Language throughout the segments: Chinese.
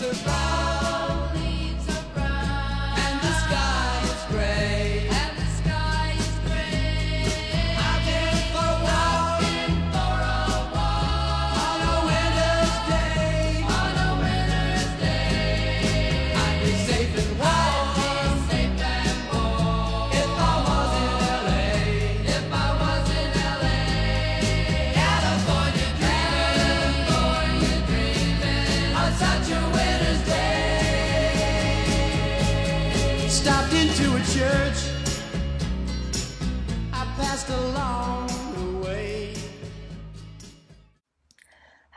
survive.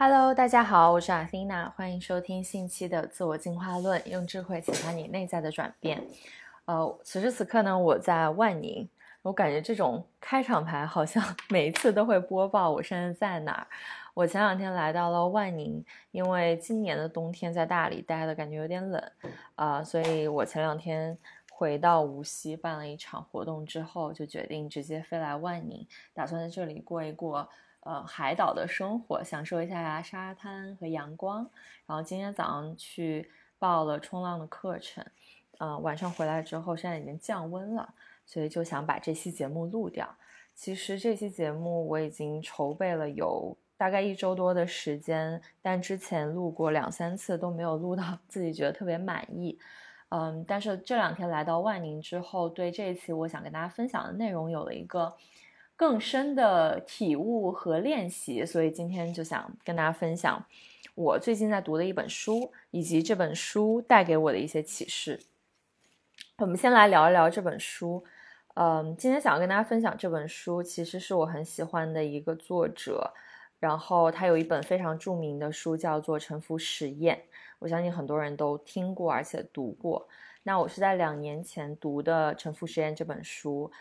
Hello，大家好，我是阿菲娜，欢迎收听新期的自我进化论，用智慧启发你内在的转变。呃，此时此刻呢，我在万宁，我感觉这种开场白好像 每一次都会播报我现在在哪儿。我前两天来到了万宁，因为今年的冬天在大理待的感觉有点冷，啊、所以我前两天回到无锡办了一场活动之后，就决定直接飞来万宁，打算在这里过一过呃海岛的生活，享受一下沙滩和阳光。然后今天早上去报了冲浪的课程，呃，晚上回来之后现在已经降温了，所以就想把这期节目录掉。其实这期节目我已经筹备了有大概一周多的时间，但之前录过两三次都没有录到自己觉得特别满意。嗯，但是这两天来到万宁之后，对这一期我想跟大家分享的内容有了一个更深的体悟和练习，所以今天就想跟大家分享我最近在读的一本书，以及这本书带给我的一些启示。我们先来聊一聊这本书。嗯，今天想要跟大家分享这本书，其实是我很喜欢的一个作者，然后他有一本非常著名的书叫做《沉浮实验》，我相信很多人都听过而且读过。那我是在两年前读的《沉浮实验》这本书，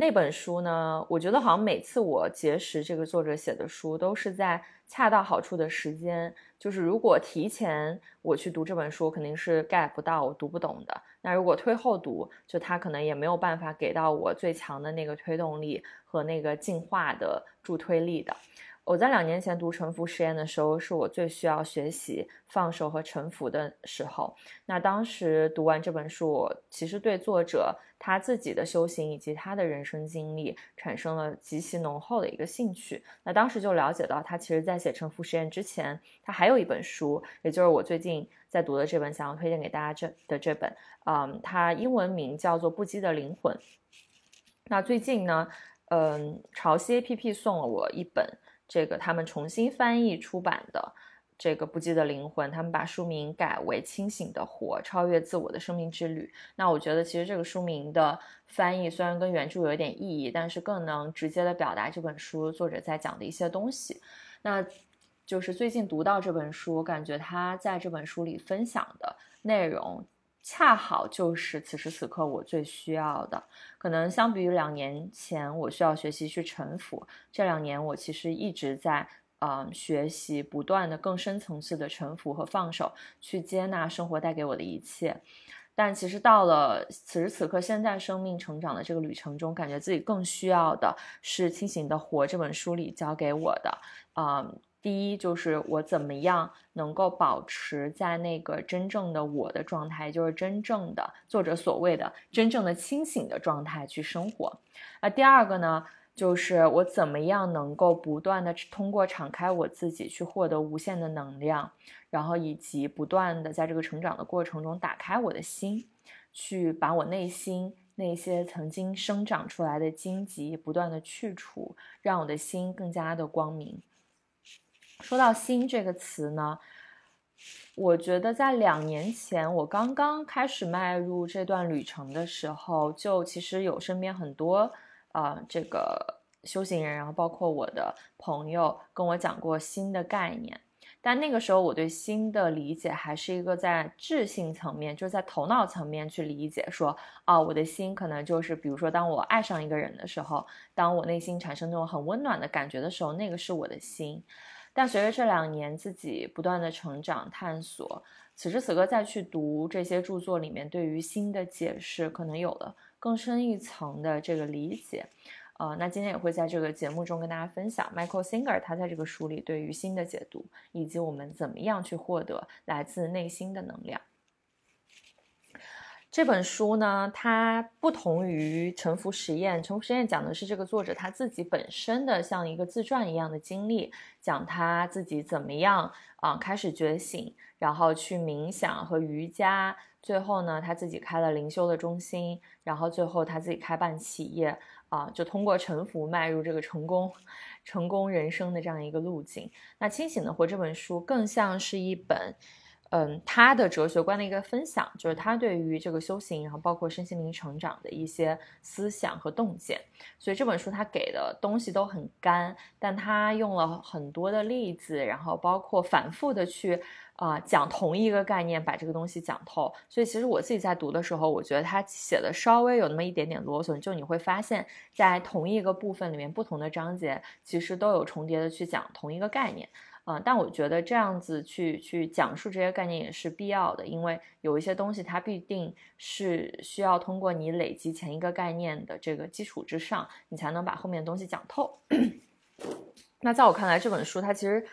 那本书呢，我觉得好像每次我结识这个作者写的书，都是在恰到好处的时间。就是如果提前我去读这本书，肯定是 get 不到，我读不懂的。那如果推后读，就他可能也没有办法给到我最强的那个推动力和那个进化的助推力的。我在两年前读沉浮实验的时候，是我最需要学习放手和臣服的时候。那当时读完这本书，我其实对作者他自己的修行以及他的人生经历产生了极其浓厚的一个兴趣。那当时就了解到，他其实在写沉浮实验之前，他还有一本书，也就是我最近在读的这本，想要推荐给大家这的这本，嗯，它英文名叫做《不羁的灵魂》。那最近呢，嗯，潮汐 APP 送了我一本这个他们重新翻译出版的这个《不羁的灵魂》，他们把书名改为《清醒的活：超越自我的生命之旅》。那我觉得其实这个书名的翻译虽然跟原著有一点意义，但是更能直接的表达这本书作者在讲的一些东西。那就是最近读到这本书，我感觉他在这本书里分享的内容，恰好就是此时此刻我最需要的。可能相比于两年前，我需要学习去臣服，这两年我其实一直在嗯、学习，不断的更深层次的臣服和放手，去接纳生活带给我的一切。但其实到了此时此刻，现在生命成长的这个旅程中，感觉自己更需要的是《清醒的活》这本书里教给我的，嗯，第一就是我怎么样能够保持在那个真正的我的状态，就是真正的作者所谓的真正的清醒的状态去生活。那第二个呢，就是我怎么样能够不断的通过敞开我自己去获得无限的能量，然后以及不断的在这个成长的过程中打开我的心，去把我内心那些曾经生长出来的荆棘不断的去除，让我的心更加的光明。说到“心”这个词呢，我觉得在两年前我刚刚开始迈入这段旅程的时候，就其实有身边很多呃这个修行人，然后包括我的朋友跟我讲过心的概念。但那个时候我对心的理解还是一个在智性层面，就是在头脑层面去理解说，啊，我的心可能就是，比如说当我爱上一个人的时候，当我内心产生那种很温暖的感觉的时候，那个是我的心。但随着这两年自己不断的成长探索，此时此刻再去读这些著作里面对于心的解释，可能有了更深一层的这个理解。呃，那今天也会在这个节目中跟大家分享 Michael Singer 他在这个书里对于心的解读，以及我们怎么样去获得来自内心的能量。这本书呢，它不同于《沉浮实验》，《沉浮实验》讲的是这个作者他自己本身的像一个自传一样的经历，讲他自己怎么样啊、开始觉醒，然后去冥想和瑜伽，最后呢他自己开了灵修的中心，然后最后他自己开办企业啊、就通过沉浮迈入这个成功、成功人生的这样一个路径。那《清醒的活》这本书更像是一本。嗯，他的哲学观的一个分享，就是他对于这个修行，然后包括身心灵成长的一些思想和洞见。所以这本书他给的东西都很干，但他用了很多的例子，然后包括反复的去啊、讲同一个概念，把这个东西讲透。所以其实我自己在读的时候，我觉得他写的稍微有那么一点点啰嗦，就你会发现在同一个部分里面，不同的章节其实都有重叠的去讲同一个概念。啊、但我觉得这样子去去讲述这些概念也是必要的，因为有一些东西它必定是需要通过你累积前一个概念的这个基础之上，你才能把后面的东西讲透。那在我看来，这本书它其实，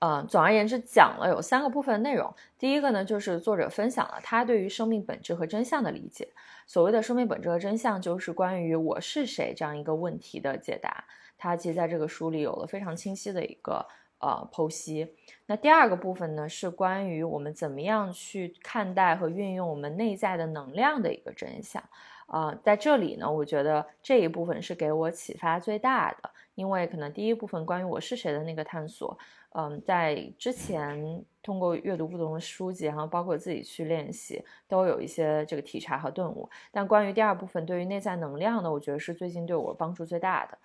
呃，总而言之讲了有三个部分内容。第一个呢，就是作者分享了他对于生命本质和真相的理解。所谓的生命本质和真相，就是关于我是谁这样一个问题的解答。他其实在这个书里有了非常清晰的一个呃剖析。那第二个部分呢，是关于我们怎么样去看待和运用我们内在的能量的一个真相。啊、在这里呢，我觉得这一部分是给我启发最大的，因为可能第一部分关于我是谁的那个探索，嗯，在之前通过阅读不同的书籍，然后包括自己去练习，都有一些这个体察和顿悟。但关于第二部分对于内在能量呢，我觉得是最近对我帮助最大的。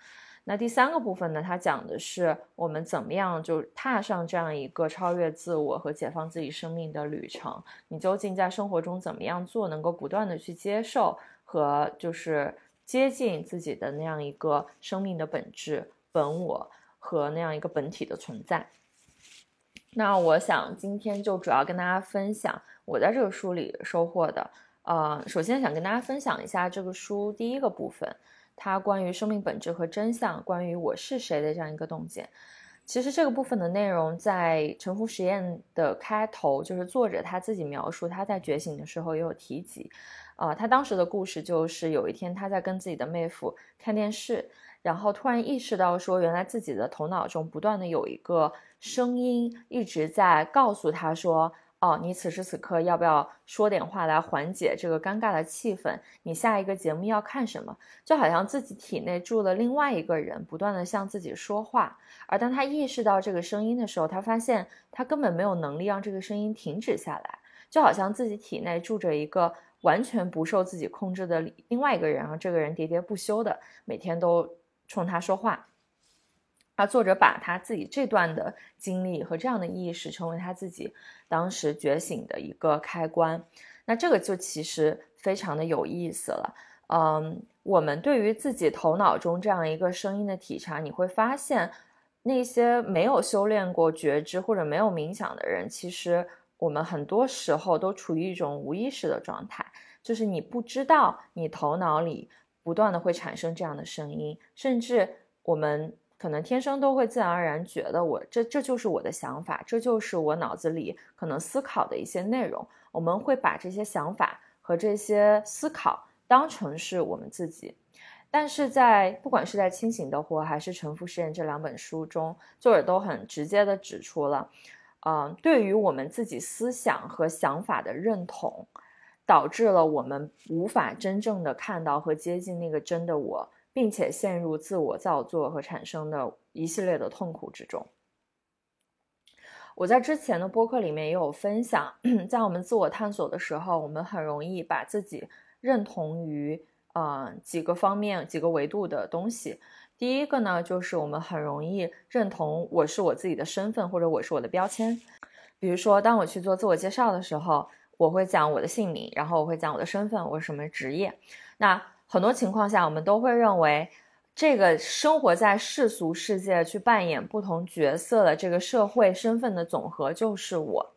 那第三个部分呢，它讲的是我们怎么样就踏上这样一个超越自我和解放自己生命的旅程。你究竟在生活中怎么样做，能够不断的去接受和就是接近自己的那样一个生命的本质、本我和那样一个本体的存在。那我想今天就主要跟大家分享我在这个书里收获的。呃，首先想跟大家分享一下这个书第一个部分，他关于生命本质和真相，关于我是谁的这样一个洞见。其实这个部分的内容在沉浮实验的开头，就是作者他自己描述他在觉醒的时候也有提及。啊、他当时的故事就是有一天他在跟自己的妹夫看电视，然后突然意识到说，原来自己的头脑中不断的有一个声音一直在告诉他说，哦，你此时此刻要不要说点话来缓解这个尴尬的气氛？你下一个节目要看什么？就好像自己体内住了另外一个人，不断的向自己说话。而当他意识到这个声音的时候，他发现他根本没有能力让这个声音停止下来，就好像自己体内住着一个完全不受自己控制的另外一个人，然后这个人喋喋不休的每天都冲他说话。而作者把他自己这段的经历和这样的意识，成为他自己当时觉醒的一个开关。那这个就其实非常的有意思了。嗯，我们对于自己头脑中这样一个声音的体察，你会发现，那些没有修炼过觉知或者没有冥想的人，其实我们很多时候都处于一种无意识的状态，就是你不知道你头脑里不断的会产生这样的声音，甚至我们可能天生都会自然而然觉得我这这就是我的想法，这就是我脑子里可能思考的一些内容，我们会把这些想法和这些思考当成是我们自己。但是在不管是在《清醒的活》还是《沉浮实验》这两本书中，作者都很直接的指出了，嗯、对于我们自己思想和想法的认同，导致了我们无法真正的看到和接近那个真的我，并且陷入自我造作和产生的一系列的痛苦之中。我在之前的播客里面也有分享，在我们自我探索的时候，我们很容易把自己认同于呃几个方面、几个维度的东西。第一个呢，就是我们很容易认同我是我自己的身份，或者我是我的标签。比如说，当我去做自我介绍的时候，我会讲我的姓名，然后我会讲我的身份，我是什么职业。那很多情况下，我们都会认为，这个生活在世俗世界去扮演不同角色的这个社会身份的总和就是我。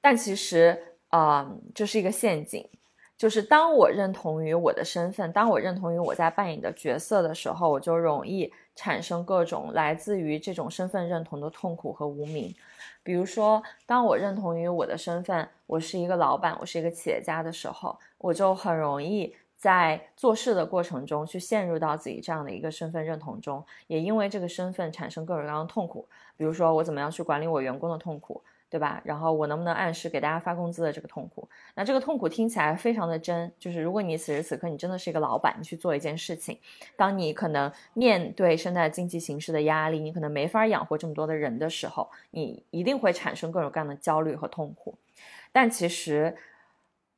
但其实，啊、这是一个陷阱。就是当我认同于我的身份，当我认同于我在扮演的角色的时候，我就容易产生各种来自于这种身份认同的痛苦和无名。比如说，当我认同于我的身份，我是一个老板，我是一个企业家的时候，我就很容易在做事的过程中去陷入到自己这样的一个身份认同中，也因为这个身份产生各种各样的痛苦。比如说，我怎么样去管理我员工的痛苦。对吧？然后我能不能按时给大家发工资的这个痛苦，那这个痛苦听起来非常的真。就是如果你此时此刻你真的是一个老板，你去做一件事情，当你可能面对现在经济形势的压力，你可能没法养活这么多的人的时候，你一定会产生各种各样的焦虑和痛苦。但其实，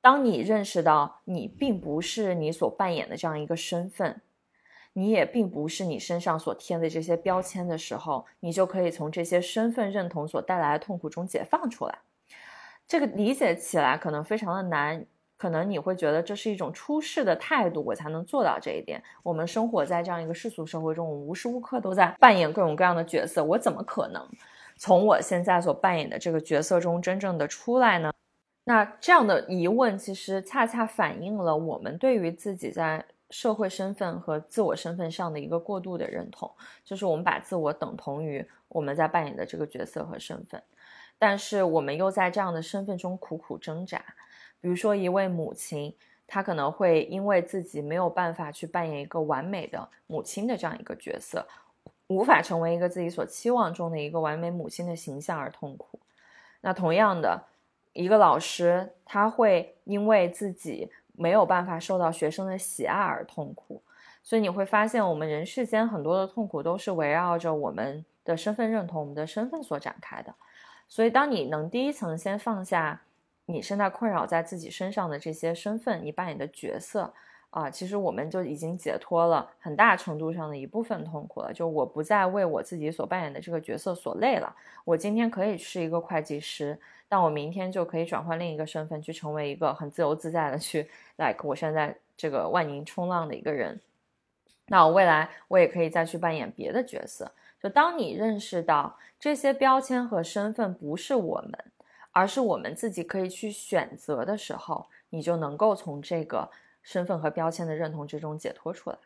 当你认识到你并不是你所扮演的这样一个身份。你也并不是你身上所贴的这些标签的时候，你就可以从这些身份认同所带来的痛苦中解放出来。这个理解起来可能非常的难，可能你会觉得这是一种出世的态度，我才能做到这一点。我们生活在这样一个世俗社会中，我无时无刻都在扮演各种各样的角色，我怎么可能从我现在所扮演的这个角色中真正的出来呢？那这样的疑问其实恰恰反映了我们对于自己在。社会身份和自我身份上的一个过度的认同，就是我们把自我等同于我们在扮演的这个角色和身份，但是我们又在这样的身份中苦苦挣扎。比如说，一位母亲，她可能会因为自己没有办法去扮演一个完美的母亲的这样一个角色，无法成为一个自己所期望中的一个完美母亲的形象而痛苦。那同样的，一个老师，他会因为自己。没有办法受到学生的喜爱而痛苦，所以你会发现，我们人世间很多的痛苦都是围绕着我们的身份认同、我们的身份所展开的。所以，当你能第一层先放下你现在困扰在自己身上的这些身份，你扮演的角色。啊，其实我们就已经解脱了很大程度上的一部分痛苦了。就我不再为我自己所扮演的这个角色所累了。我今天可以是一个会计师，但我明天就可以转换另一个身份，去成为一个很自由自在的去，like 我现在这个万宁冲浪的一个人。那我未来我也可以再去扮演别的角色。就当你认识到这些标签和身份不是我们，而是我们自己可以去选择的时候，你就能够从这个。身份和标签的认同之中解脱出来，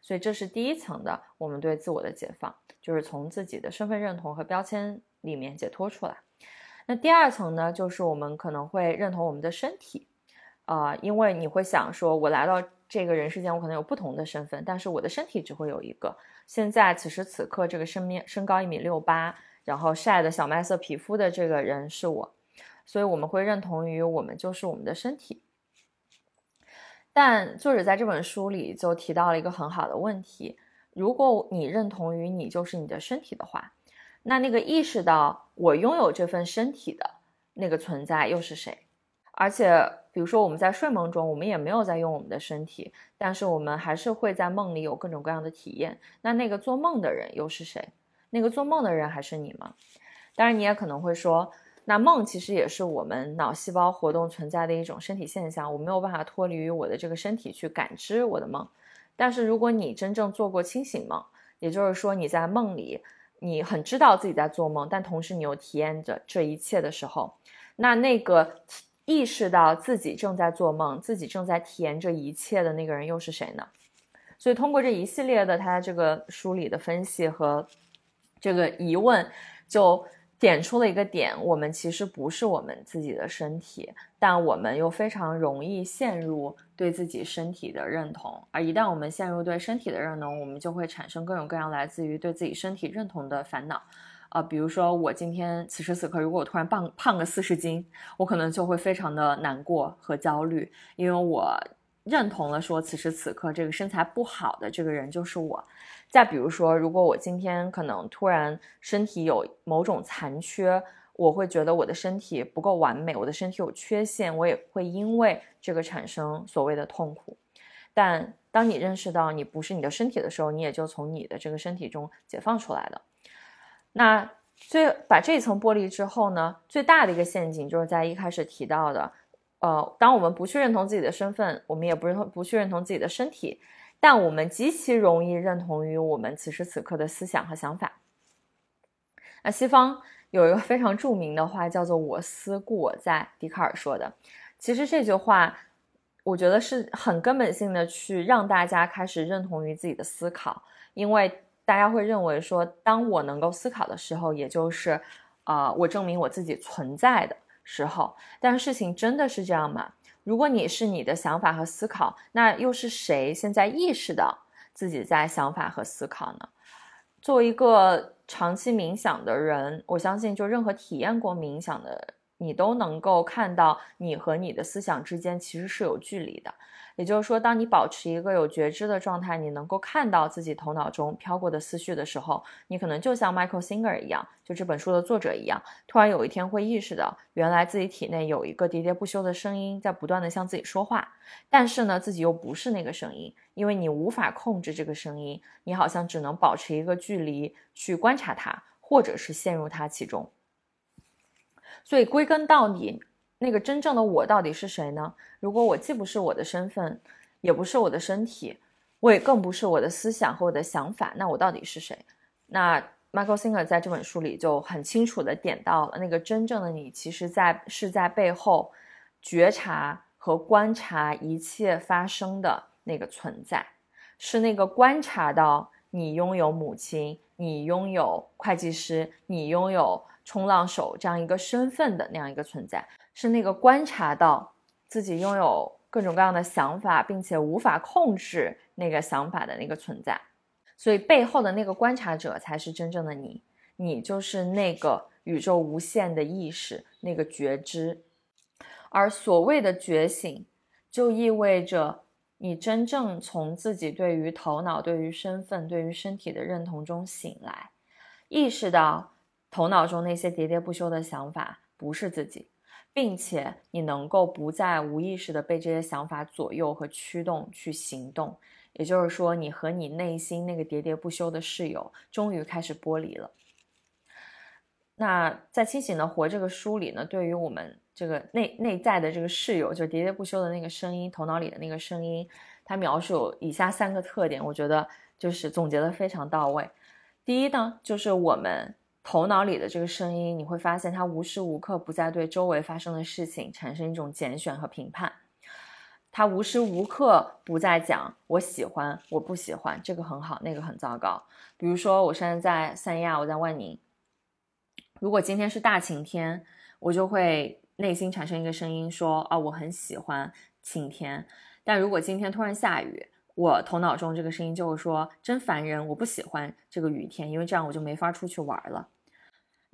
所以这是第一层的我们对自我的解放，就是从自己的身份认同和标签里面解脱出来。那第二层呢，就是我们可能会认同我们的身体，啊，因为你会想说，我来到这个人世间，我可能有不同的身份，但是我的身体只会有一个。现在此时此刻，这个身面身高一米六八，然后晒的小麦色皮肤的这个人是我，所以我们会认同于我们就是我们的身体。但作者在这本书里就提到了一个很好的问题：如果你认同于你就是你的身体的话，那那个意识到我拥有这份身体的那个存在又是谁？而且，比如说我们在睡梦中，我们也没有在用我们的身体，但是我们还是会在梦里有各种各样的体验。那那个做梦的人又是谁？那个做梦的人还是你吗？当然，你也可能会说。那梦其实也是我们脑细胞活动存在的一种身体现象，我没有办法脱离于我的这个身体去感知我的梦。但是如果你真正做过清醒梦，也就是说你在梦里，你很知道自己在做梦，但同时你又体验着这一切的时候，那那个意识到自己正在做梦，自己正在体验这一切的那个人又是谁呢？所以通过这一系列的他这个书里的分析和这个疑问，就。点出了一个点，我们其实不是我们自己的身体，但我们又非常容易陷入对自己身体的认同。而一旦我们陷入对身体的认同，我们就会产生各种各样来自于对自己身体认同的烦恼。啊，比如说我今天此时此刻，如果我突然胖胖个四十斤，我可能就会非常的难过和焦虑，因为我认同了说此时此刻这个身材不好的这个人就是我。再比如说，如果我今天可能突然身体有某种残缺，我会觉得我的身体不够完美，我的身体有缺陷，我也会因为这个产生所谓的痛苦。但当你认识到你不是你的身体的时候，你也就从你的这个身体中解放出来了。那最把这一层剥离之后呢，最大的一个陷阱就是在一开始提到的，呃，当我们不去认同自己的身份，我们也不认同不去认同自己的身体。但我们极其容易认同于我们此时此刻的思想和想法。那西方有一个非常著名的话，叫做“我思故我在”，笛卡尔说的。其实这句话我觉得是很根本性的去让大家开始认同于自己的思考，因为大家会认为说，当我能够思考的时候，也就是，呃，我证明我自己存在的时候。但事情真的是这样吗？如果你是你的想法和思考，那又是谁现在意识到自己在想法和思考呢？作为一个长期冥想的人，我相信，就任何体验过冥想的。你都能够看到，你和你的思想之间其实是有距离的。也就是说，当你保持一个有觉知的状态，你能够看到自己头脑中飘过的思绪的时候，你可能就像 Michael Singer 一样，就这本书的作者一样，突然有一天会意识到，原来自己体内有一个喋喋不休的声音在不断的向自己说话，但是呢，自己又不是那个声音，因为你无法控制这个声音，你好像只能保持一个距离去观察它，或者是陷入它其中。所以归根到底，那个真正的我到底是谁呢？如果我既不是我的身份，也不是我的身体，我也更不是我的思想和我的想法，那我到底是谁？那 Michael Singer 在这本书里就很清楚的点到了，那个真正的你，其实在是在背后觉察和观察一切发生的那个存在，是那个观察到你拥有母亲，你拥有会计师，你拥有。冲浪手这样一个身份的那样一个存在，是那个观察到自己拥有各种各样的想法，并且无法控制那个想法的那个存在。所以背后的那个观察者才是真正的你，你就是那个宇宙无限的意识，那个觉知。而所谓的觉醒，就意味着你真正从自己对于头脑、对于身份、对于身体的认同中醒来，意识到。头脑中那些喋喋不休的想法不是自己，并且你能够不再无意识的被这些想法左右和驱动去行动。也就是说，你和你内心那个喋喋不休的室友终于开始剥离了。那在《清醒的活》这个书里呢，对于我们这个内内在的这个室友，就喋喋不休的那个声音，头脑里的那个声音，它描述有以下三个特点，我觉得就是总结的非常到位。第一呢，就是我们。头脑里的这个声音，你会发现它无时无刻不在对周围发生的事情产生一种拣选和评判。它无时无刻不在讲我喜欢，我不喜欢，这个很好，那个很糟糕。比如说，我现在在三亚，我在万宁。如果今天是大晴天，我就会内心产生一个声音说：啊，我很喜欢晴天。但如果今天突然下雨，我头脑中这个声音就会说：“真烦人，我不喜欢这个雨天，因为这样我就没法出去玩了。”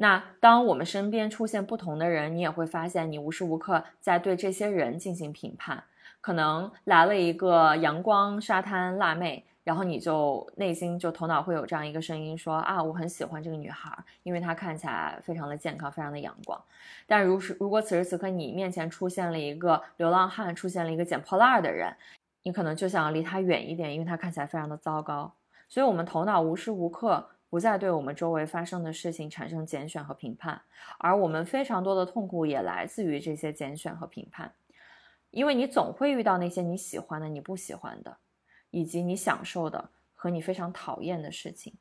那当我们身边出现不同的人，你也会发现，你无时无刻在对这些人进行评判。可能来了一个阳光沙滩辣妹，然后你就内心就头脑会有这样一个声音说：“啊，我很喜欢这个女孩，因为她看起来非常的健康，非常的阳光。”但如是如果此时此刻你面前出现了一个流浪汉，出现了一个捡破烂的人。你可能就想离他远一点，因为他看起来非常的糟糕。所以，我们头脑无时无刻不再对我们周围发生的事情产生拣选和评判，而我们非常多的痛苦也来自于这些拣选和评判。因为你总会遇到那些你喜欢的、你不喜欢的，以及你享受的和你非常讨厌的事情。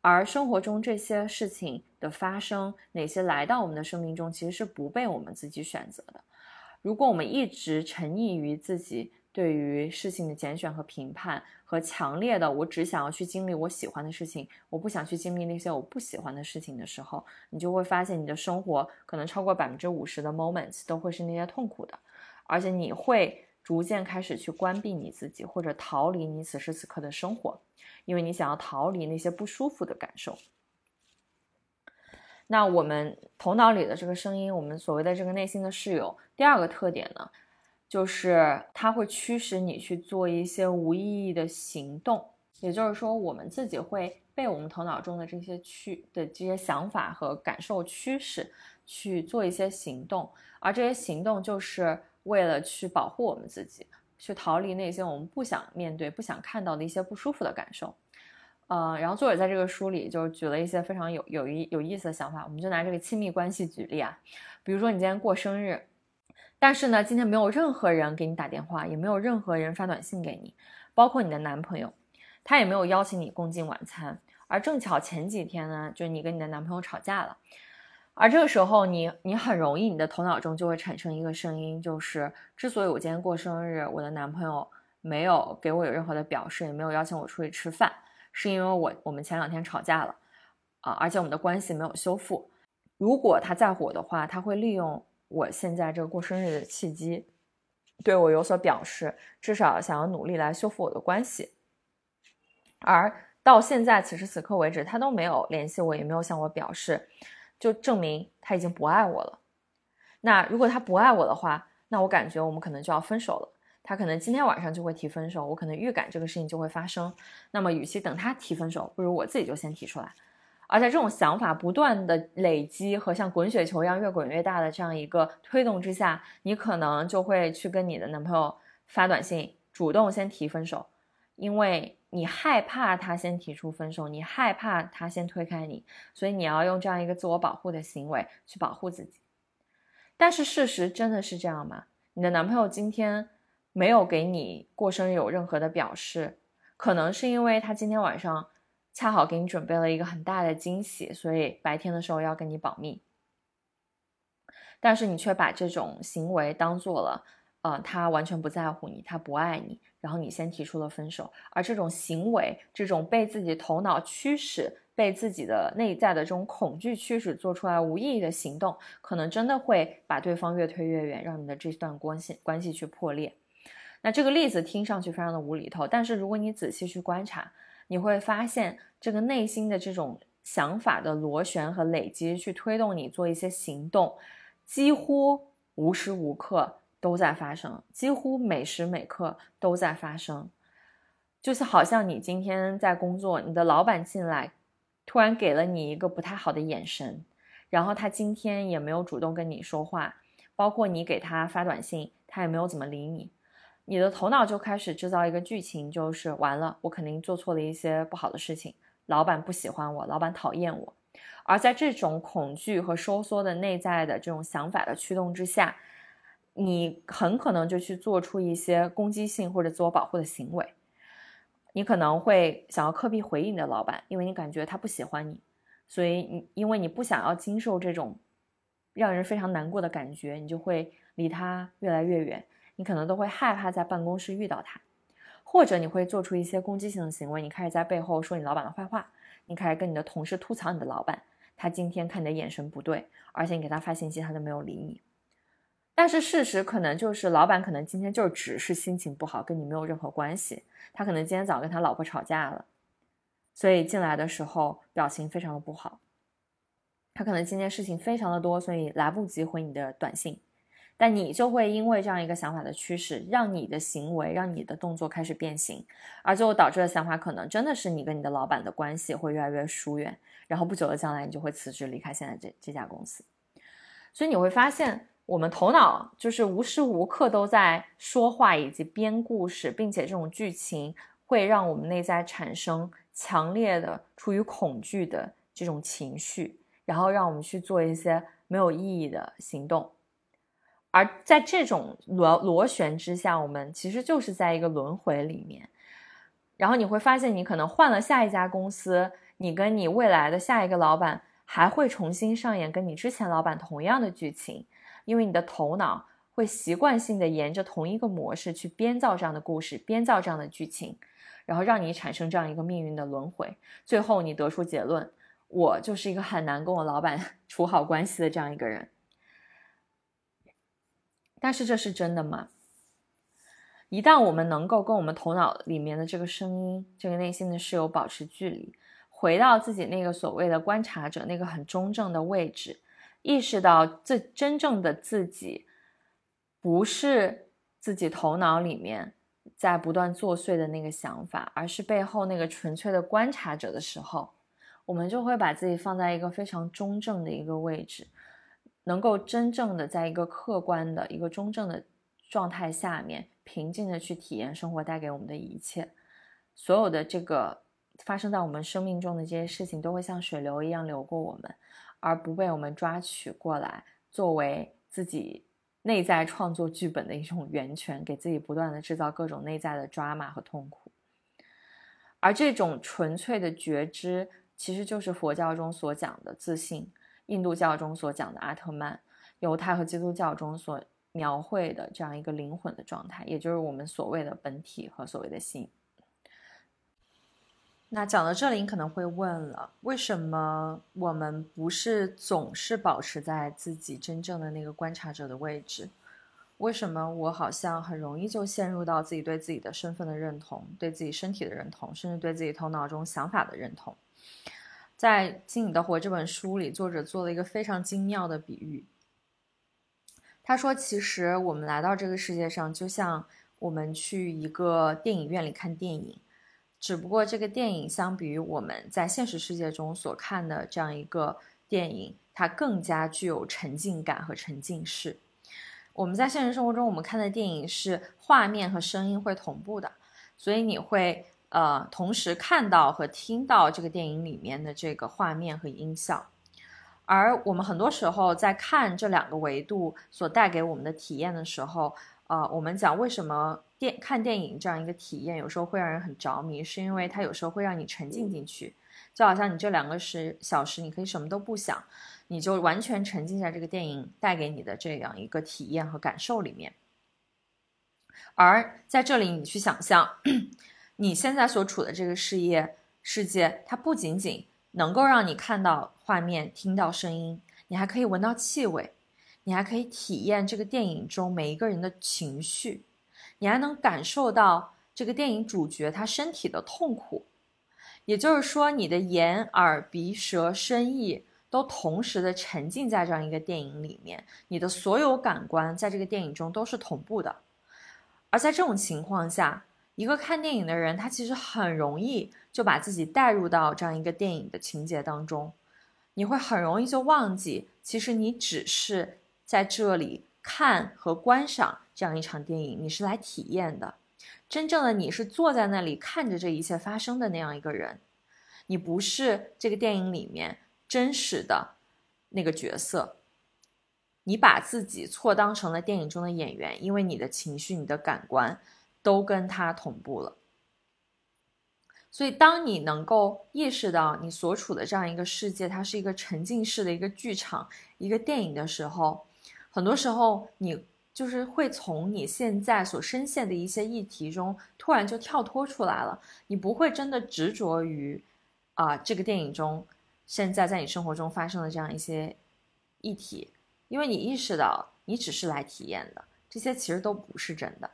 而生活中这些事情的发生，哪些来到我们的生命中，其实是不被我们自己选择的。如果我们一直沉溺于自己。对于事情的拣选和评判，和强烈的我只想要去经历我喜欢的事情，我不想去经历那些我不喜欢的事情的时候，你就会发现你的生活可能超过百分之五十的 moments 都会是那些痛苦的，而且你会逐渐开始去关闭你自己，或者逃离你此时此刻的生活，因为你想要逃离那些不舒服的感受。那我们头脑里的这个声音，我们所谓的这个内心的室友，第二个特点呢？就是它会驱使你去做一些无意义的行动，也就是说，我们自己会被我们头脑中的这些驱的这些想法和感受驱使去做一些行动，而这些行动就是为了去保护我们自己，去逃离那些我们不想面对、不想看到的一些不舒服的感受。呃，然后作者在这个书里就举了一些非常有有意有意思的想法，我们就拿这个亲密关系举例啊，比如说你今天过生日。但是呢，今天没有任何人给你打电话，也没有任何人发短信给你，包括你的男朋友，他也没有邀请你共进晚餐。而正巧前几天呢，就你跟你的男朋友吵架了，而这个时候你，你很容易，你的头脑中就会产生一个声音，就是之所以我今天过生日，我的男朋友没有给我有任何的表示，也没有邀请我出去吃饭，是因为我我们前两天吵架了，啊，而且我们的关系没有修复。如果他在乎我的话，他会利用我现在这个过生日的契机，对我有所表示，至少想要努力来修复我的关系。而到现在此时此刻为止，他都没有联系我，也没有向我表示。就证明他已经不爱我了。那如果他不爱我的话，那我感觉我们可能就要分手了。他可能今天晚上就会提分手，我可能预感这个事情就会发生。那么，与其等他提分手，不如我自己就先提出来。而在这种想法不断的累积和像滚雪球一样越滚越大的这样一个推动之下，你可能就会去跟你的男朋友发短信，主动先提分手，因为。你害怕他先提出分手，你害怕他先推开你，所以你要用这样一个自我保护的行为去保护自己。但是事实真的是这样吗？你的男朋友今天没有给你过生日有任何的表示，可能是因为他今天晚上恰好给你准备了一个很大的惊喜，所以白天的时候要跟你保密。但是你却把这种行为当做了，呃，他完全不在乎你，他不爱你。然后你先提出了分手，而这种行为，这种被自己头脑驱使、被自己的内在的这种恐惧驱使做出来无意义的行动，可能真的会把对方越推越远，让你的这段关系关系去破裂。那这个例子听上去非常的无厘头，但是如果你仔细去观察，你会发现这个内心的这种想法的螺旋和累积，去推动你做一些行动，几乎无时无刻。都在发生，几乎每时每刻都在发生，就是好像你今天在工作，你的老板进来，突然给了你一个不太好的眼神，然后他今天也没有主动跟你说话，包括你给他发短信，他也没有怎么理你，你的头脑就开始制造一个剧情，就是完了，我肯定做错了一些不好的事情，老板不喜欢我，老板讨厌我，而在这种恐惧和收缩的内在的这种想法的驱动之下。你很可能就去做出一些攻击性或者自我保护的行为，你可能会想要刻意回应你的老板，因为你感觉他不喜欢你，所以你因为你不想要经受这种让人非常难过的感觉，你就会离他越来越远，你可能都会害怕在办公室遇到他，或者你会做出一些攻击性的行为，你开始在背后说你老板的坏话，你开始跟你的同事吐槽你的老板，他今天看你的眼神不对，而且你给他发信息他都没有理你。但是事实可能就是，老板可能今天就只是心情不好，跟你没有任何关系。他可能今天早上跟他老婆吵架了，所以进来的时候表情非常的不好。他可能今天事情非常的多，所以来不及回你的短信。但你就会因为这样一个想法的驱使，让你的行为，让你的动作开始变形，而最后导致的想法可能真的是你跟你的老板的关系会越来越疏远，然后不久的将来你就会辞职离开现在这这家公司。所以你会发现。我们头脑就是无时无刻都在说话以及编故事，并且这种剧情会让我们内在产生强烈的出于恐惧的这种情绪，然后让我们去做一些没有意义的行动。而在这种螺螺旋之下，我们其实就是在一个轮回里面。然后你会发现，你可能换了下一家公司，你跟你未来的下一个老板还会重新上演跟你之前老板同样的剧情。因为你的头脑会习惯性的沿着同一个模式去编造这样的故事，编造这样的剧情，然后让你产生这样一个命运的轮回。最后你得出结论：我就是一个很难跟我老板 处好关系的这样一个人。但是这是真的吗？一旦我们能够跟我们头脑里面的这个声音、这个内心的室友保持距离，回到自己那个所谓的观察者那个很中正的位置。意识到自真正的自己，不是自己头脑里面在不断作祟的那个想法，而是背后那个纯粹的观察者的时候，我们就会把自己放在一个非常中正的一个位置，能够真正的在一个客观的一个中正的状态下面，平静的去体验生活带给我们的一切，所有的这个发生在我们生命中的这些事情，都会像水流一样流过我们。而不被我们抓取过来，作为自己内在创作剧本的一种源泉，给自己不断的制造各种内在的抓马和痛苦。而这种纯粹的觉知，其实就是佛教中所讲的自信，印度教中所讲的阿特曼，犹太和基督教中所描绘的这样一个灵魂的状态，也就是我们所谓的本体和所谓的心。那讲到这里，你可能会问了：为什么我们不是总是保持在自己真正的那个观察者的位置？为什么我好像很容易就陷入到自己对自己的身份的认同、对自己身体的认同，甚至对自己头脑中想法的认同？在《经你的活》这本书里，作者做了一个非常精妙的比喻。他说：“其实我们来到这个世界上，就像我们去一个电影院里看电影。”只不过这个电影相比于我们在现实世界中所看的这样一个电影，它更加具有沉浸感和沉浸式。我们在现实生活中，我们看的电影是画面和声音会同步的，所以你会呃同时看到和听到这个电影里面的这个画面和音效。而我们很多时候在看这两个维度所带给我们的体验的时候，呃，我们讲为什么？电看电影这样一个体验，有时候会让人很着迷，是因为它有时候会让你沉浸进去，就好像你这两个时小时，你可以什么都不想，你就完全沉浸在这个电影带给你的这样一个体验和感受里面。而在这里，你去想象你现在所处的这个事业世界，它不仅仅能够让你看到画面、听到声音，你还可以闻到气味，你还可以体验这个电影中每一个人的情绪。你还能感受到这个电影主角他身体的痛苦，也就是说，你的眼、耳、鼻、舌、身、意都同时的沉浸在这样一个电影里面，你的所有感官在这个电影中都是同步的。而在这种情况下，一个看电影的人，他其实很容易就把自己带入到这样一个电影的情节当中，你会很容易就忘记，其实你只是在这里。看和观赏这样一场电影，你是来体验的。真正的你是坐在那里看着这一切发生的那样一个人，你不是这个电影里面真实的那个角色。你把自己错当成了电影中的演员，因为你的情绪、你的感官都跟它同步了。所以，当你能够意识到你所处的这样一个世界，它是一个沉浸式的一个剧场、一个电影的时候。很多时候，你就是会从你现在所深陷的一些议题中突然就跳脱出来了。你不会真的执着于，啊，这个电影中现在在你生活中发生的这样一些议题，因为你意识到你只是来体验的，这些其实都不是真的。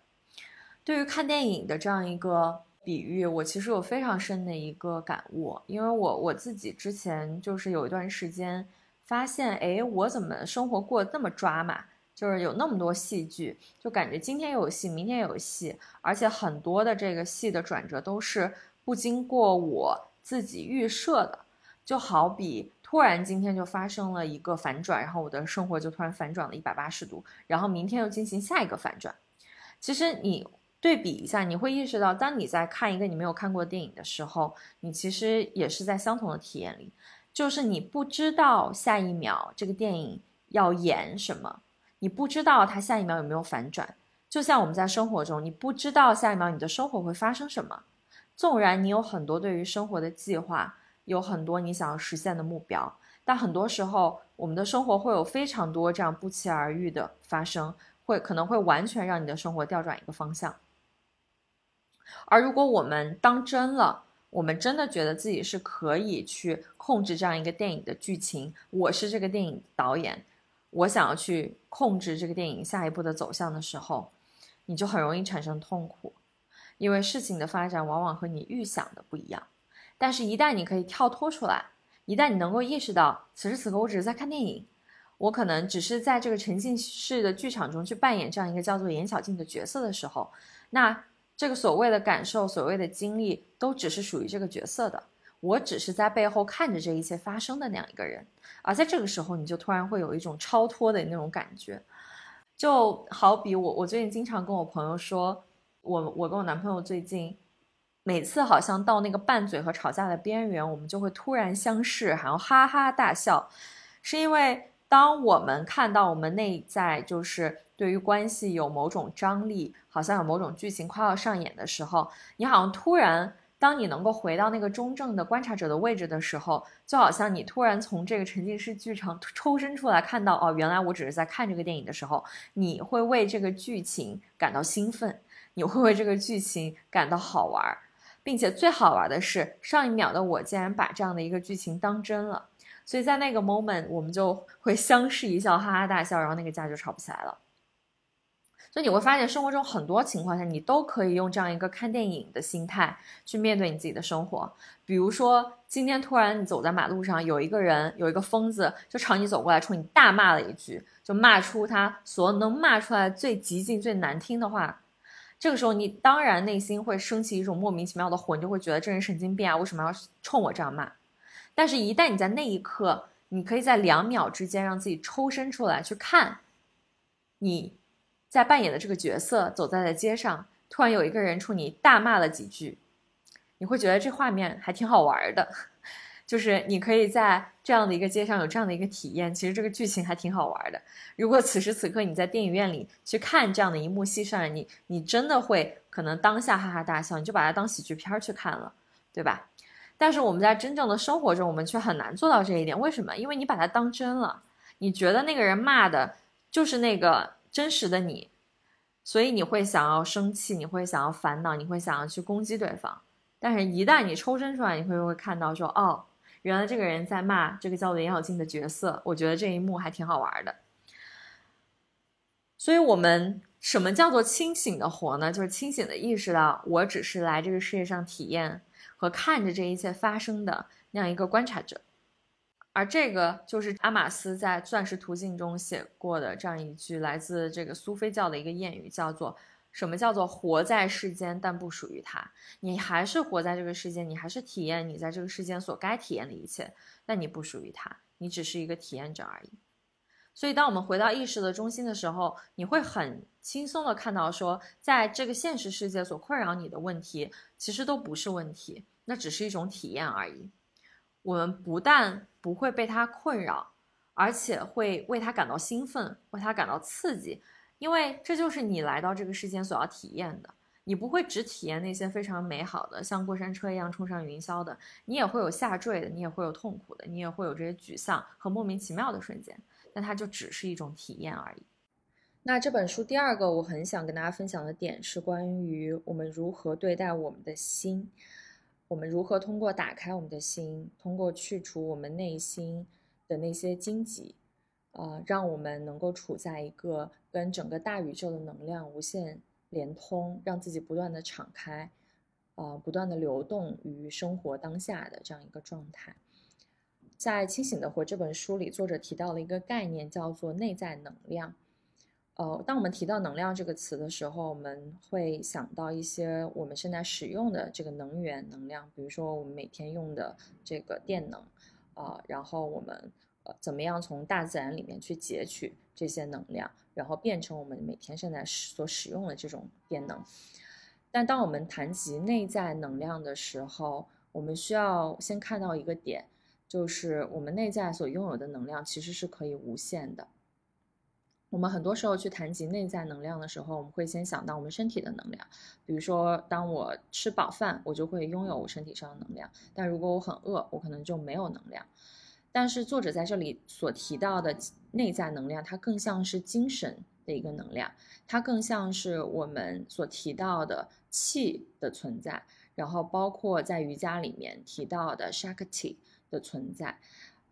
对于看电影的这样一个比喻，我其实有非常深的一个感悟，因为我我自己之前就是有一段时间。发现哎，我怎么生活过得那么抓马？就是有那么多戏剧，就感觉今天有戏，明天有戏，而且很多的这个戏的转折都是不经过我自己预设的。就好比突然今天就发生了一个反转，然后我的生活就突然反转了一百八十度，然后明天又进行下一个反转。其实你对比一下，你会意识到，当你在看一个你没有看过电影的时候，你其实也是在相同的体验里。就是你不知道下一秒这个电影要演什么，你不知道它下一秒有没有反转。就像我们在生活中，你不知道下一秒你的生活会发生什么。纵然你有很多对于生活的计划，有很多你想要实现的目标，但很多时候我们的生活会有非常多这样不期而遇的发生，会可能会完全让你的生活调转一个方向。而如果我们当真了，我们真的觉得自己是可以去控制这样一个电影的剧情。我是这个电影导演，我想要去控制这个电影下一步的走向的时候，你就很容易产生痛苦，因为事情的发展往往和你预想的不一样。但是，一旦你可以跳脱出来，一旦你能够意识到此时此刻我只是在看电影，我可能只是在这个沉浸式的剧场中去扮演这样一个叫做严小静的角色的时候，那。这个所谓的感受，所谓的经历，都只是属于这个角色的。我只是在背后看着这一切发生的那样一个人。而在这个时候，你就突然会有一种超脱的那种感觉，就好比我，我最近经常跟我朋友说，我我跟我男朋友最近，每次好像到那个拌嘴和吵架的边缘，我们就会突然相视，然后哈哈大笑，是因为当我们看到我们内在就是。对于关系有某种张力，好像有某种剧情快要上演的时候，你好像突然当你能够回到那个中正的观察者的位置的时候，就好像你突然从这个沉浸式剧场抽身出来，看到哦，原来我只是在看这个电影的时候，你会为这个剧情感到兴奋，你会为这个剧情感到好玩，并且最好玩的是，上一秒的我竟然把这样的一个剧情当真了，所以在那个 moment 我们就会相视一笑，哈哈大笑，然后那个架就吵不起来了。所以你会发现，生活中很多情况下，你都可以用这样一个看电影的心态去面对你自己的生活。比如说，今天突然你走在马路上，有一个人，有一个疯子，就朝你走过来，冲你大骂了一句，就骂出他所能骂出来最极尽、最难听的话。这个时候，你当然内心会升起一种莫名其妙的火，你就会觉得这人神经病啊，为什么要冲我这样骂？但是，一旦你在那一刻，你可以在两秒之间让自己抽身出来去看，你。在扮演的这个角色走在了街上，突然有一个人冲你大骂了几句，你会觉得这画面还挺好玩的，就是你可以在这样的一个街上有这样的一个体验，其实这个剧情还挺好玩的。如果此时此刻你在电影院里去看这样的一幕戏上，你你真的会可能当下哈哈大笑，你就把它当喜剧片去看了，对吧？但是我们在真正的生活中，我们却很难做到这一点。为什么？因为你把它当真了，你觉得那个人骂的就是那个。真实的你，所以你会想要生气，你会想要烦恼，你会想要去攻击对方。但是，一旦你抽身出来，你会不会看到说，哦，原来这个人在骂这个叫做严小静的角色。我觉得这一幕还挺好玩的。所以，我们什么叫做清醒的活呢？就是清醒的意识到，我只是来这个世界上体验和看着这一切发生的那样一个观察者。而这个就是阿玛斯在《钻石途径》中写过的这样一句来自这个苏菲教的一个谚语，叫做“什么叫做活在世间，但不属于他”。你还是活在这个世间，你还是体验你在这个世间所该体验的一切，但你不属于他，你只是一个体验者而已。所以，当我们回到意识的中心的时候，你会很轻松的看到，说在这个现实世界所困扰你的问题，其实都不是问题，那只是一种体验而已。我们不但不会被它困扰，而且会为它感到兴奋，为它感到刺激，因为这就是你来到这个世间所要体验的。你不会只体验那些非常美好的，像过山车一样冲上云霄的，你也会有下坠的，你也会有痛苦的，你也会有这些沮丧和莫名其妙的瞬间。但它就只是一种体验而已。那这本书第二个我很想跟大家分享的点是关于我们如何对待我们的心。我们如何通过打开我们的心，通过去除我们内心的那些荆棘，呃，让我们能够处在一个跟整个大宇宙的能量无限连通，让自己不断的敞开，呃，不断的流动于生活当下的这样一个状态。在《清醒的活》这本书里，作者提到了一个概念，叫做内在能量。呃，当我们提到能量这个词的时候，我们会想到一些我们现在使用的这个能源能量，比如说我们每天用的这个电能，啊，然后我们呃怎么样从大自然里面去截取这些能量，然后变成我们每天现在所使用的这种电能。但当我们谈及内在能量的时候，我们需要先看到一个点，就是我们内在所拥有的能量其实是可以无限的。我们很多时候去谈及内在能量的时候，我们会先想到我们身体的能量，比如说，当我吃饱饭，我就会拥有我身体上的能量；但如果我很饿，我可能就没有能量。但是作者在这里所提到的内在能量，它更像是精神的一个能量，它更像是我们所提到的气的存在，然后包括在瑜伽里面提到的 Shakti 的存在。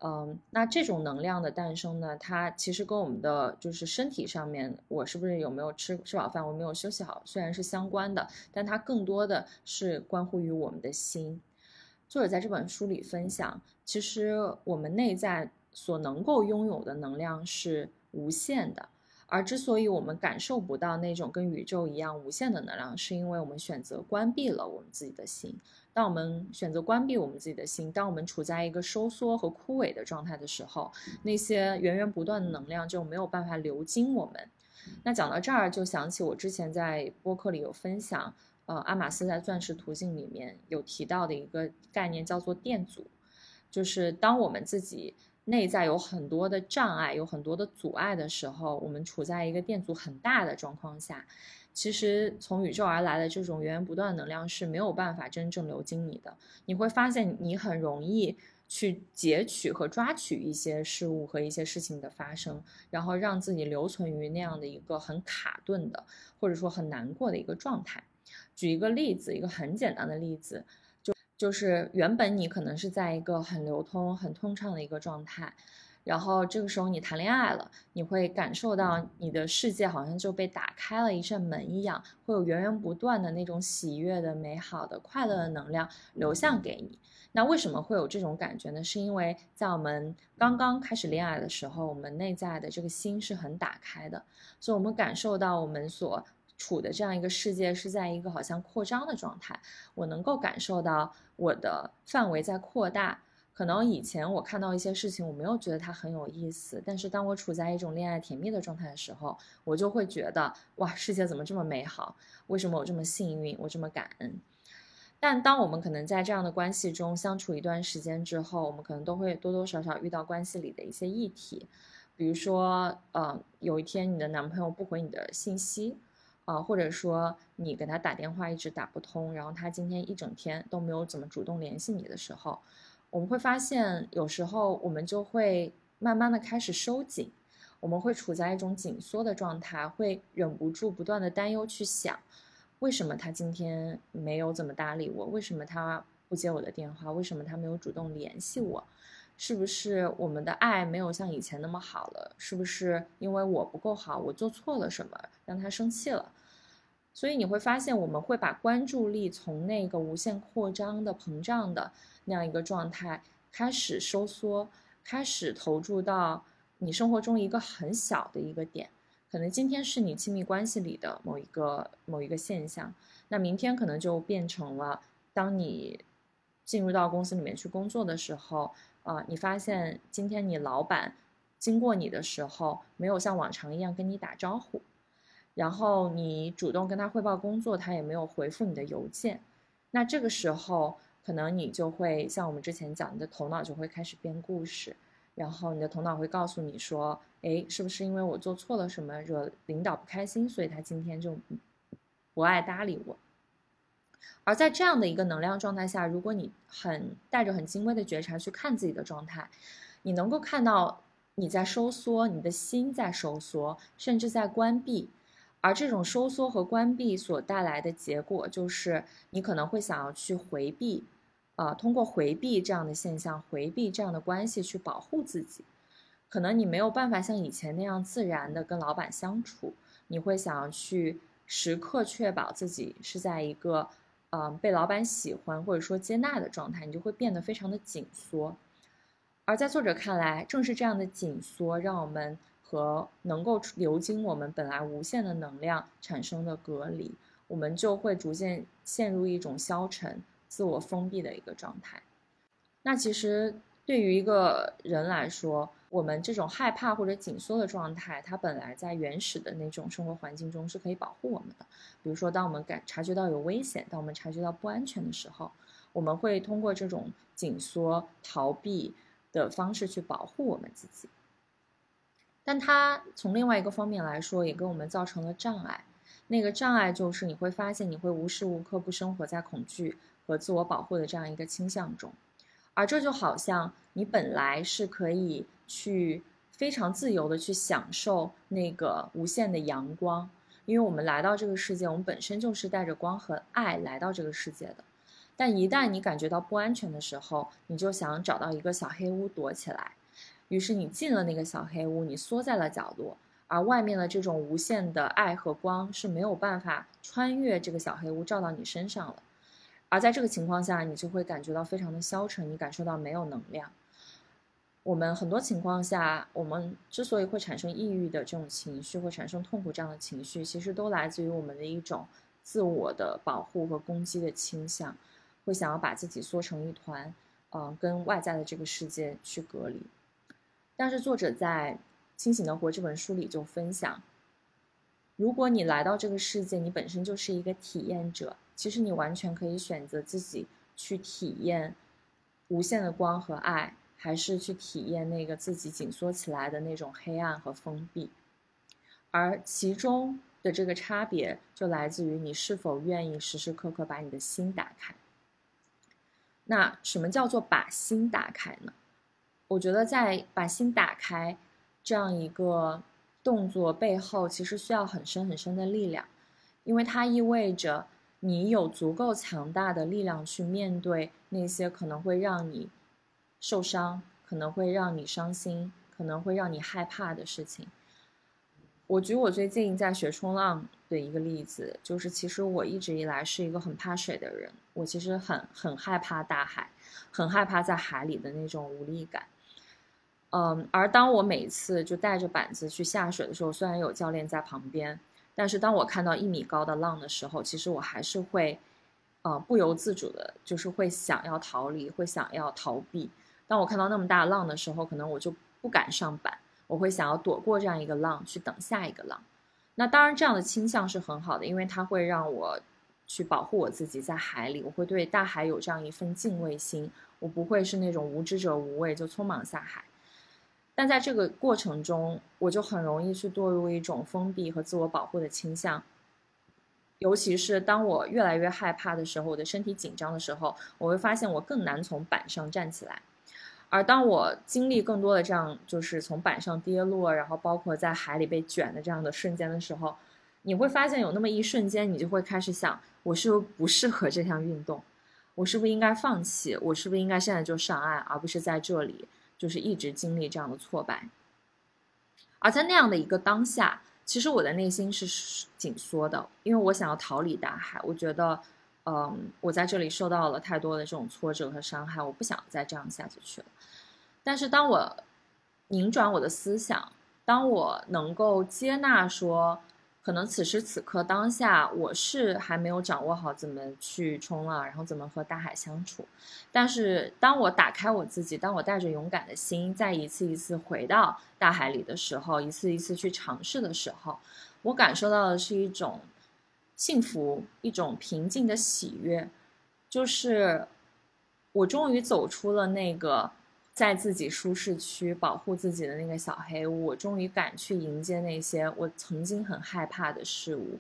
嗯，那这种能量的诞生呢，它其实跟我们的就是身体上面，我是不是有没有吃吃饱饭，我没有休息好，虽然是相关的，但它更多的是关乎于我们的心。作者在这本书里分享，其实我们内在所能够拥有的能量是无限的。而之所以我们感受不到那种跟宇宙一样无限的能量，是因为我们选择关闭了我们自己的心。当我们选择关闭我们自己的心，当我们处在一个收缩和枯萎的状态的时候，那些源源不断的能量就没有办法流经我们。那讲到这儿，就想起我之前在播客里有分享，呃，阿马斯在《钻石途径》里面有提到的一个概念，叫做电阻，就是当我们自己。内在有很多的障碍，有很多的阻碍的时候，我们处在一个电阻很大的状况下，其实从宇宙而来的这种源源不断的能量是没有办法真正流经你的。你会发现你很容易去截取和抓取一些事物和一些事情的发生，然后让自己留存于那样的一个很卡顿的，或者说很难过的一个状态。举一个例子，一个很简单的例子，就就是原本你可能是在一个很流通、很通畅的一个状态，然后这个时候你谈恋爱了，你会感受到你的世界好像就被打开了一扇门一样，会有源源不断的那种喜悦的、美好的、快乐的能量流向给你。那为什么会有这种感觉呢？是因为在我们刚刚开始恋爱的时候，我们内在的这个心是很打开的，所以我们感受到我们所处的这样一个世界是在一个好像扩张的状态。我能够感受到我的范围在扩大。可能以前我看到一些事情，我没有觉得它很有意思，但是当我处在一种恋爱甜蜜的状态的时候，我就会觉得哇，世界怎么这么美好？为什么我这么幸运？我这么感恩？但当我们可能在这样的关系中相处一段时间之后，我们可能都会多多少少遇到关系里的一些议题，比如说，呃，有一天你的男朋友不回你的信息，啊、或者说你给他打电话一直打不通，然后他今天一整天都没有怎么主动联系你的时候，我们会发现，有时候我们就会慢慢的开始收紧，我们会处在一种紧缩的状态，会忍不住不断的担忧去想。为什么他今天没有怎么搭理我？为什么他不接我的电话？为什么他没有主动联系我？是不是我们的爱没有像以前那么好了？是不是因为我不够好，我做错了什么让他生气了？所以你会发现，我们会把关注力从那个无限扩张的、膨胀的那样一个状态开始收缩，开始投注到你生活中一个很小的一个点。可能今天是你亲密关系里的某一个某一个现象，那明天可能就变成了当你进入到公司里面去工作的时候，啊、你发现今天你老板经过你的时候，没有像往常一样跟你打招呼，然后你主动跟他汇报工作，他也没有回复你的邮件，那这个时候可能你就会像我们之前讲，你的头脑就会开始编故事。然后你的头脑会告诉你说，哎，是不是因为我做错了什么，惹领导不开心，所以他今天就不爱搭理我？而在这样的一个能量状态下，如果你很带着很精微的觉察去看自己的状态，你能够看到你在收缩，你的心在收缩，甚至在关闭。而这种收缩和关闭所带来的结果，就是你可能会想要去回避。啊，通过回避这样的现象，回避这样的关系去保护自己，可能你没有办法像以前那样自然的跟老板相处，你会想要去时刻确保自己是在一个呃被老板喜欢或者说接纳的状态，你就会变得非常的紧缩。而在作者看来，正是这样的紧缩，让我们和能够流经我们本来无限的能量产生的隔离，我们就会逐渐陷入一种消沉。自我封闭的一个状态。那其实对于一个人来说，我们这种害怕或者紧缩的状态，它本来在原始的那种生活环境中是可以保护我们的。比如说，当我们感察觉到有危险，当我们察觉到不安全的时候，我们会通过这种紧缩、逃避的方式去保护我们自己。但它从另外一个方面来说，也给我们造成了障碍。那个障碍就是你会发现，你会无时无刻不生活在恐惧。和自我保护的这样一个倾向中，而这就好像你本来是可以去非常自由的去享受那个无限的阳光，因为我们来到这个世界，我们本身就是带着光和爱来到这个世界的。但一旦你感觉到不安全的时候，你就想找到一个小黑屋躲起来，于是你进了那个小黑屋，你缩在了角落，而外面的这种无限的爱和光是没有办法穿越这个小黑屋照到你身上了。而在这个情况下，你就会感觉到非常的消沉，你感受到没有能量。我们很多情况下，我们之所以会产生抑郁的这种情绪，会产生痛苦这样的情绪，其实都来自于我们的一种自我的保护和攻击的倾向，会想要把自己缩成一团，嗯、跟外在的这个世界去隔离。但是作者在《清醒的活》这本书里就分享，如果你来到这个世界，你本身就是一个体验者。其实你完全可以选择自己去体验无限的光和爱，还是去体验那个自己紧缩起来的那种黑暗和封闭。而其中的这个差别，就来自于你是否愿意时时刻刻把你的心打开。那什么叫做把心打开呢？我觉得在把心打开这样一个动作背后，其实需要很深很深的力量，因为它意味着你有足够强大的力量去面对那些可能会让你受伤、可能会让你伤心、可能会让你害怕的事情。我举我最近在学冲浪的一个例子，就是其实我一直以来是一个很怕水的人，我其实很很害怕大海，很害怕在海里的那种无力感。嗯，而当我每次就带着板子去下水的时候，虽然有教练在旁边，但是当我看到一米高的浪的时候，其实我还是会，呃，不由自主的，就是会想要逃离，会想要逃避。当我看到那么大浪的时候，可能我就不敢上板。我会想要躲过这样一个浪，去等下一个浪。那当然，这样的倾向是很好的，因为它会让我去保护我自己在海里。我会对大海有这样一份敬畏心，我不会是那种无知者无畏就匆忙下海。但在这个过程中，我就很容易去堕入一种封闭和自我保护的倾向。尤其是当我越来越害怕的时候，我的身体紧张的时候，我会发现我更难从板上站起来。而当我经历更多的这样，就是从板上跌落，然后包括在海里被卷的这样的瞬间的时候，你会发现有那么一瞬间，你就会开始想：我是不是不适合这项运动？我是不是应该放弃？我是不是应该现在就上岸，而不是在这里就是一直经历这样的挫败？而在那样的一个当下，其实我的内心是紧缩的，因为我想要逃离大海。我觉得。嗯，我在这里受到了太多的这种挫折和伤害，我不想再这样下去了。但是当我拧转我的思想，当我能够接纳说，可能此时此刻当下我是还没有掌握好怎么去冲浪，然后怎么和大海相处。但是当我打开我自己，当我带着勇敢的心，再一次一次回到大海里的时候，一次一次去尝试的时候，我感受到的是一种。幸福一种平静的喜悦，就是我终于走出了那个在自己舒适区保护自己的那个小黑屋，我终于敢去迎接那些我曾经很害怕的事物，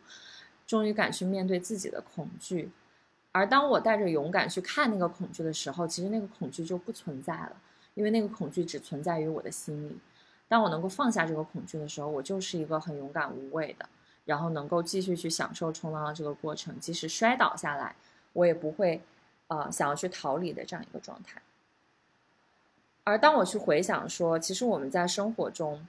终于敢去面对自己的恐惧。而当我带着勇敢去看那个恐惧的时候，其实那个恐惧就不存在了，因为那个恐惧只存在于我的心里。当我能够放下这个恐惧的时候，我就是一个很勇敢无畏的。然后能够继续去享受冲浪的这个过程，即使摔倒下来，我也不会，呃，想要去逃离的这样一个状态。而当我去回想说，其实我们在生活中，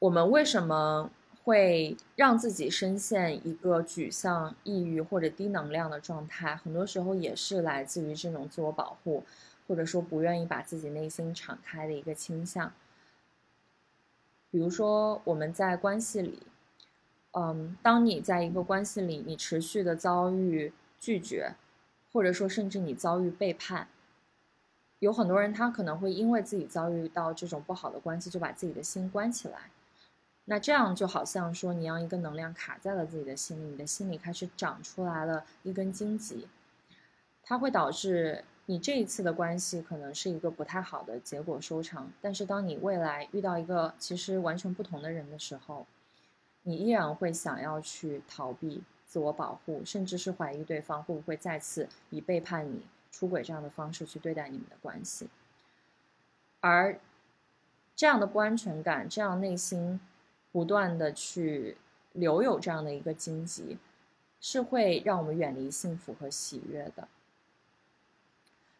我们为什么会让自己深陷一个沮丧、抑郁或者低能量的状态，很多时候也是来自于这种自我保护，或者说不愿意把自己内心敞开的一个倾向。比如说，我们在关系里，嗯，当你在一个关系里，你持续的遭遇拒绝，或者说甚至你遭遇背叛，有很多人他可能会因为自己遭遇到这种不好的关系，就把自己的心关起来。那这样就好像说，你让一个能量卡在了自己的心里，你的心里开始长出来了一根荆棘，它会导致。你这一次的关系可能是一个不太好的结果收场，但是当你未来遇到一个其实完全不同的人的时候，你依然会想要去逃避、自我保护，甚至是怀疑对方会不会再次以背叛你、出轨这样的方式去对待你们的关系。而这样的不安全感，这样内心不断的去留有这样的一个荆棘，是会让我们远离幸福和喜悦的。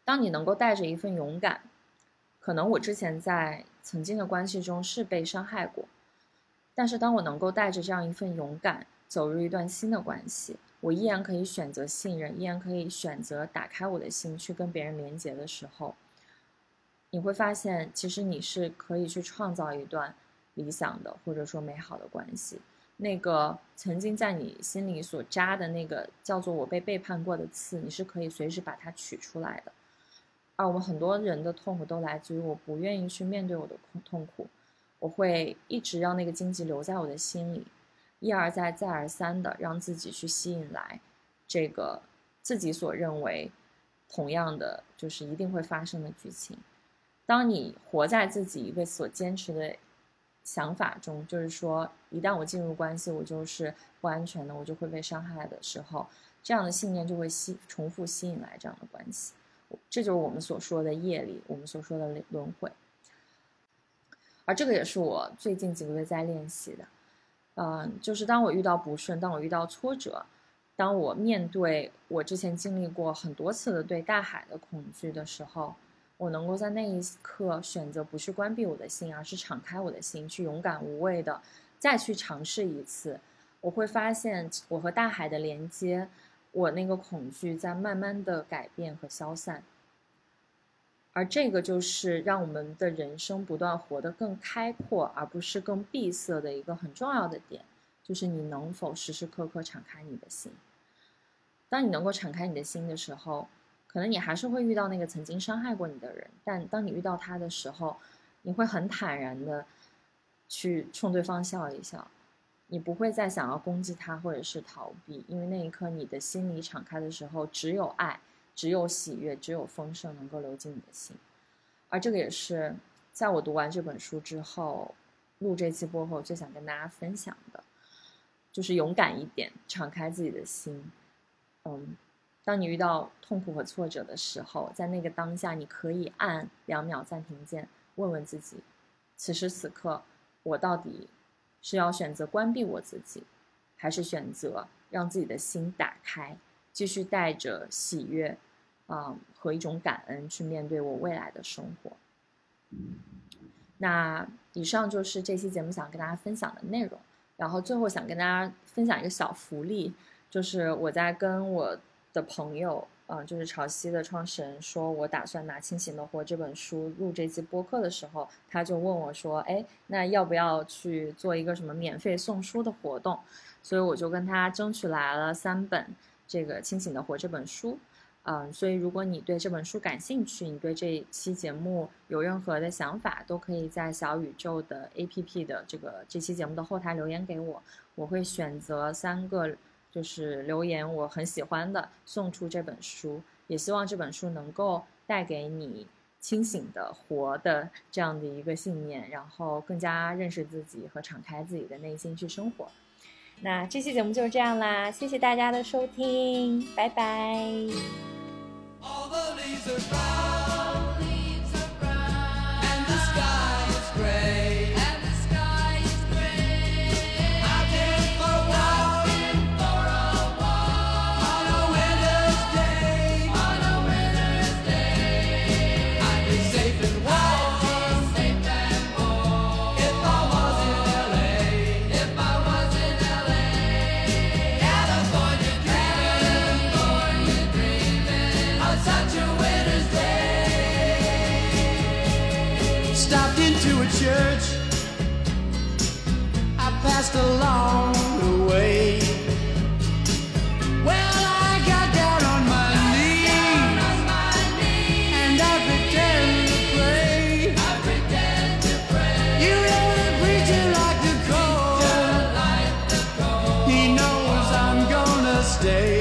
当你能够带着一份勇敢，可能我之前在曾经的关系中是被伤害过，但是当我能够带着这样一份勇敢走入一段新的关系，我依然可以选择信任，依然可以选择打开我的心去跟别人连接的时候，你会发现，其实你是可以去创造一段理想的或者说美好的关系。那个曾经在你心里所扎的那个叫做我被背叛过的刺，你是可以随时把它取出来的。而我们很多人的痛苦都来自于我不愿意去面对我的痛苦，我会一直让那个荆棘留在我的心里，一而再再而三的让自己去吸引来这个自己所认为同样的就是一定会发生的剧情。当你活在自己一个所坚持的想法中，就是说，一旦我进入关系，我就是不安全的，我就会被伤害的时候，这样的信念就会吸重复吸引来这样的关系。这就是我们所说的业力，我们所说的轮回。而这个也是我最近几个月在练习的，嗯，就是当我遇到不顺，当我遇到挫折，当我面对我之前经历过很多次的对大海的恐惧的时候，我能够在那一刻选择不是关闭我的心，而是敞开我的心，去勇敢无畏的再去尝试一次。我会发现我和大海的连接，我那个恐惧在慢慢的改变和消散。而这个就是让我们的人生不断活得更开阔，而不是更闭塞的一个很重要的点，就是你能否时时刻刻敞开你的心。当你能够敞开你的心的时候，可能你还是会遇到那个曾经伤害过你的人，但当你遇到他的时候，你会很坦然的去冲对方笑一笑，你不会再想要攻击他或者是逃避，因为那一刻你的心里敞开的时候，只有爱。只有喜悦，只有丰盛能够流进你的心，而这个也是在我读完这本书之后，录这期播客最想跟大家分享的，就是勇敢一点，敞开自己的心。嗯，当你遇到痛苦和挫折的时候，在那个当下，你可以按两秒暂停键，问问自己：此时此刻，我到底是要选择关闭我自己，还是选择让自己的心打开？继续带着喜悦，啊，和一种感恩去面对我未来的生活。那以上就是这期节目想跟大家分享的内容。然后最后想跟大家分享一个小福利，就是我在跟我的朋友，嗯，就是潮汐的创始人说，我打算拿《清醒的活》这本书录这期播客的时候，他就问我说，哎，那要不要去做一个什么免费送书的活动？所以我就跟他争取来了三本。这个《清醒的活》这本书，嗯，所以如果你对这本书感兴趣，你对这期节目有任何的想法，都可以在小宇宙的 APP 的这个这期节目的后台留言给我，我会选择三个就是留言我很喜欢的送出这本书，也希望这本书能够带给你清醒的活的这样的一个信念，然后更加认识自己和敞开自己的内心去生活。那这期节目就是这样啦谢谢大家的收听拜拜。along the way. Well, I got down on my, knees, and I pretend to pray. You know the preacher he knows I'm gonna stay.